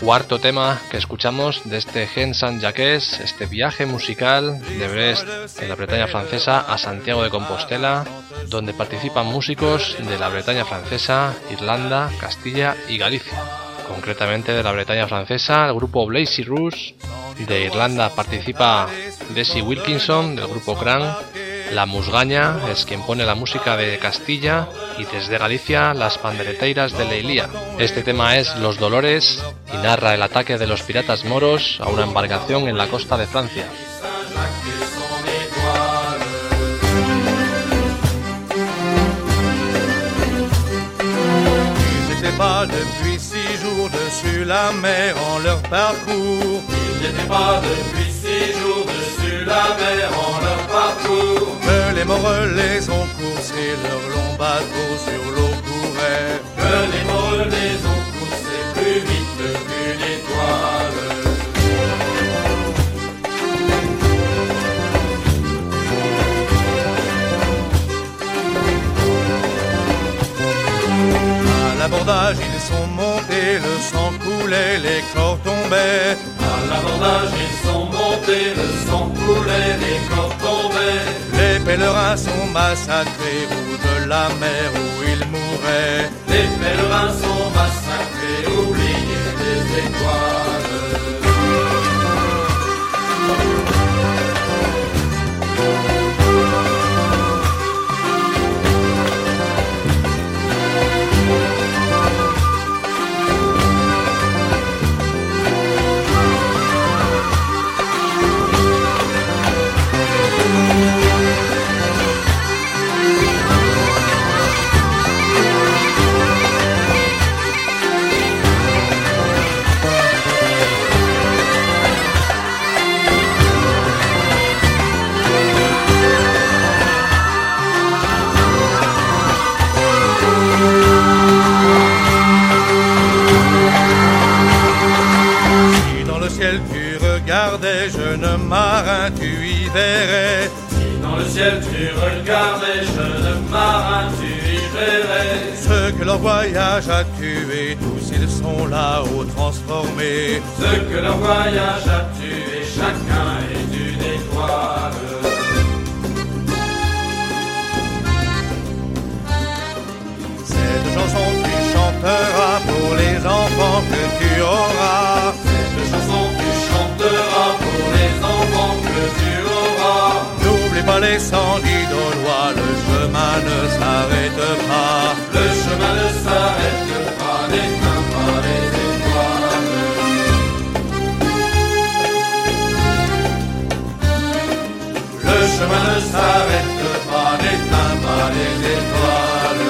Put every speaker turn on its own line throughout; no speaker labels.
Cuarto tema que escuchamos de este Gen San Jacques, este viaje musical de Brest en la Bretaña francesa a Santiago de Compostela, donde participan músicos de la Bretaña francesa, Irlanda, Castilla y Galicia. Concretamente de la Bretaña francesa, el grupo Blazy Rouge, de Irlanda participa Desi Wilkinson del grupo Cran, la Musgaña es quien pone la música de Castilla y desde Galicia las pandereteiras de Leilía. Este tema es Los Dolores y narra el ataque de los piratas moros a una embarcación en la costa de Francia.
Ils n'étaient pas depuis six jours dessus la mer en leur parcours.
Ils n'étaient pas depuis six jours dessus la mer en leur parcours.
Que les moreux les ont coursés, leur long bateau sur l'eau courait.
Que les moreux les ont poussés plus vite qu'une étoile.
À l'abordage, ils sont montés, le sang coulait, les corps tombaient.
À l'abordage, ils sont montés, le les corps tombaient.
Les pèlerins sont massacrés, rouge de la mer où ils mouraient. Le ciel tu regardais, jeune marin, tu y verrais. Ce que leur voyage a tué, tous ils sont là-haut transformés.
Ce que leur voyage a tué, chacun est une étoile.
Cette chanson tu chanteras pour les enfants que tu auras.
Cette chanson tu chanteras pour
Pas les le chemin ne s'arrête pas.
Le chemin ne s'arrête pas, n'éteint pas les étoiles. Le chemin ne s'arrête pas, n'éteint pas les étoiles.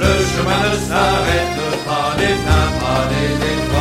Le chemin ne s'arrête pas, n'éteint pas les étoiles.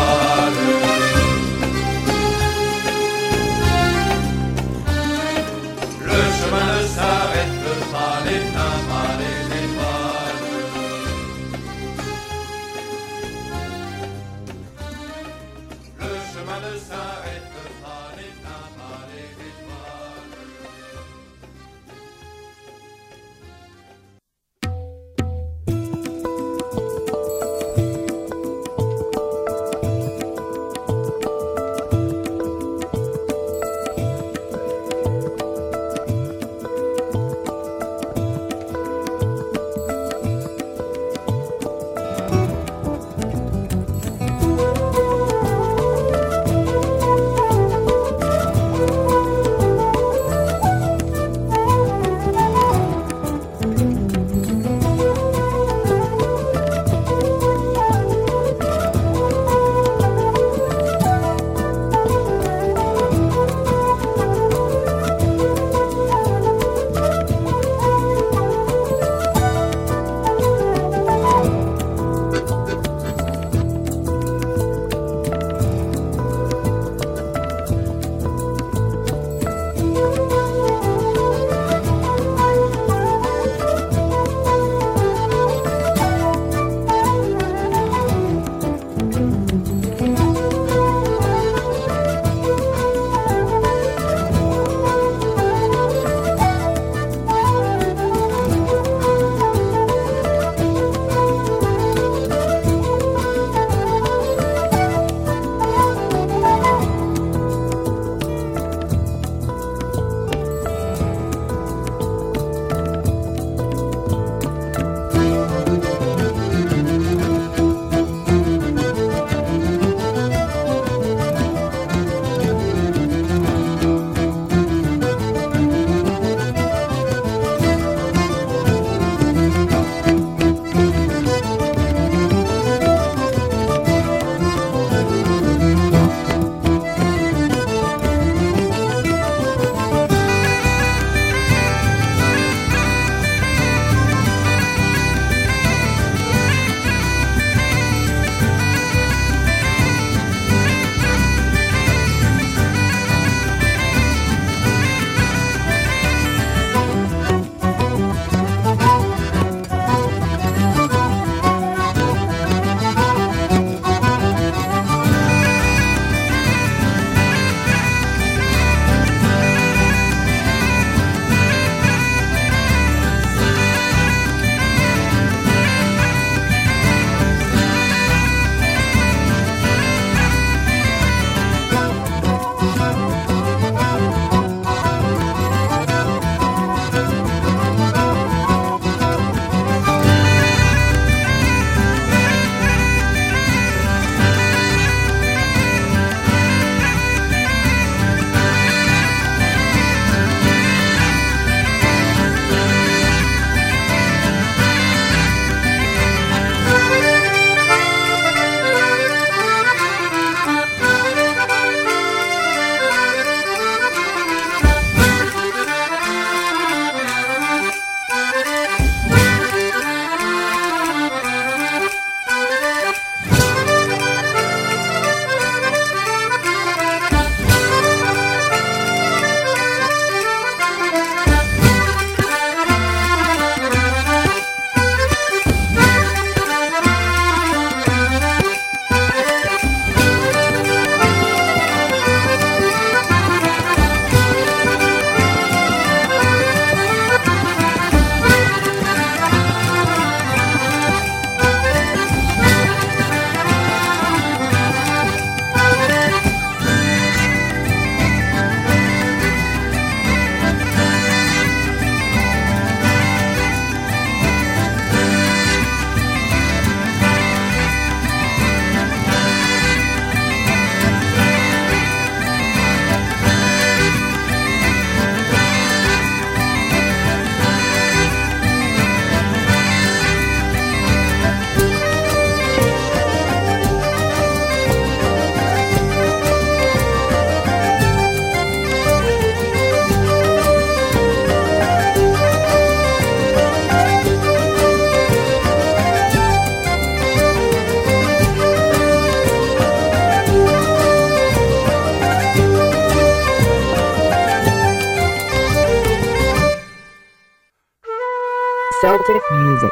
Celtic music.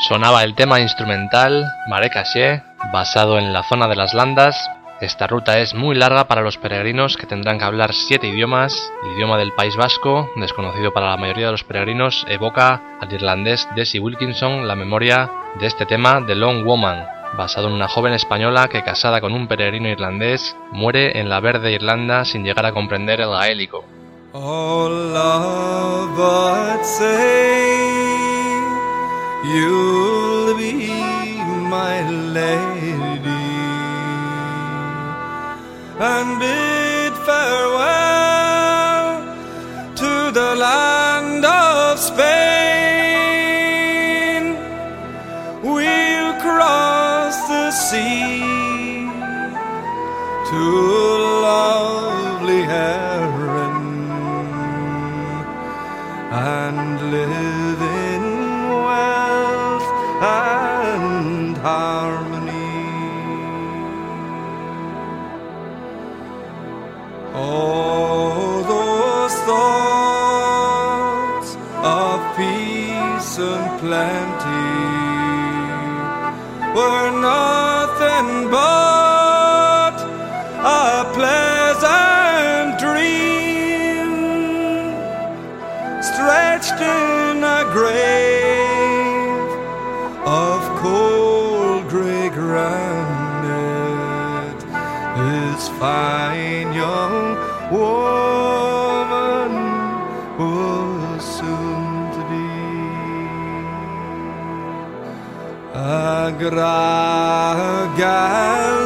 Sonaba el tema instrumental Mare Caché, basado en la zona de las Landas. Esta ruta es muy larga para los peregrinos que tendrán que hablar siete idiomas. El idioma del País Vasco, desconocido para la mayoría de los peregrinos, evoca al irlandés Desi Wilkinson la memoria de este tema The Long Woman, basado en una joven española que casada con un peregrino irlandés muere en la verde Irlanda sin llegar a comprender el gaélico.
Oh, and bid farewell to the land of Spain. We'll cross the sea to lovely Heron and live in wealth and harmony. Were nothing but a pleasant dream stretched in a grave gra gal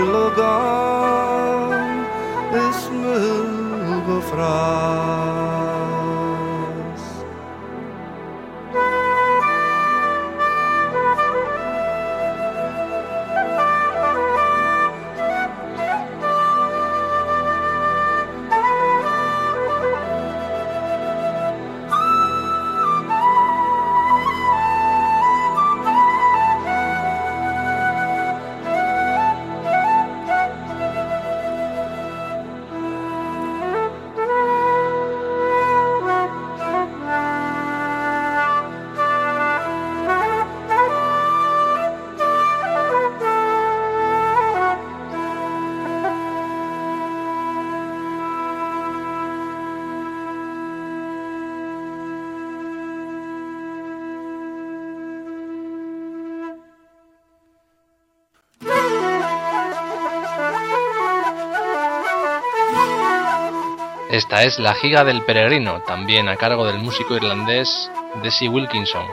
lugar ist mir gefragt.
Esta es La giga del peregrino, también a cargo del músico irlandés Desi Wilkinson.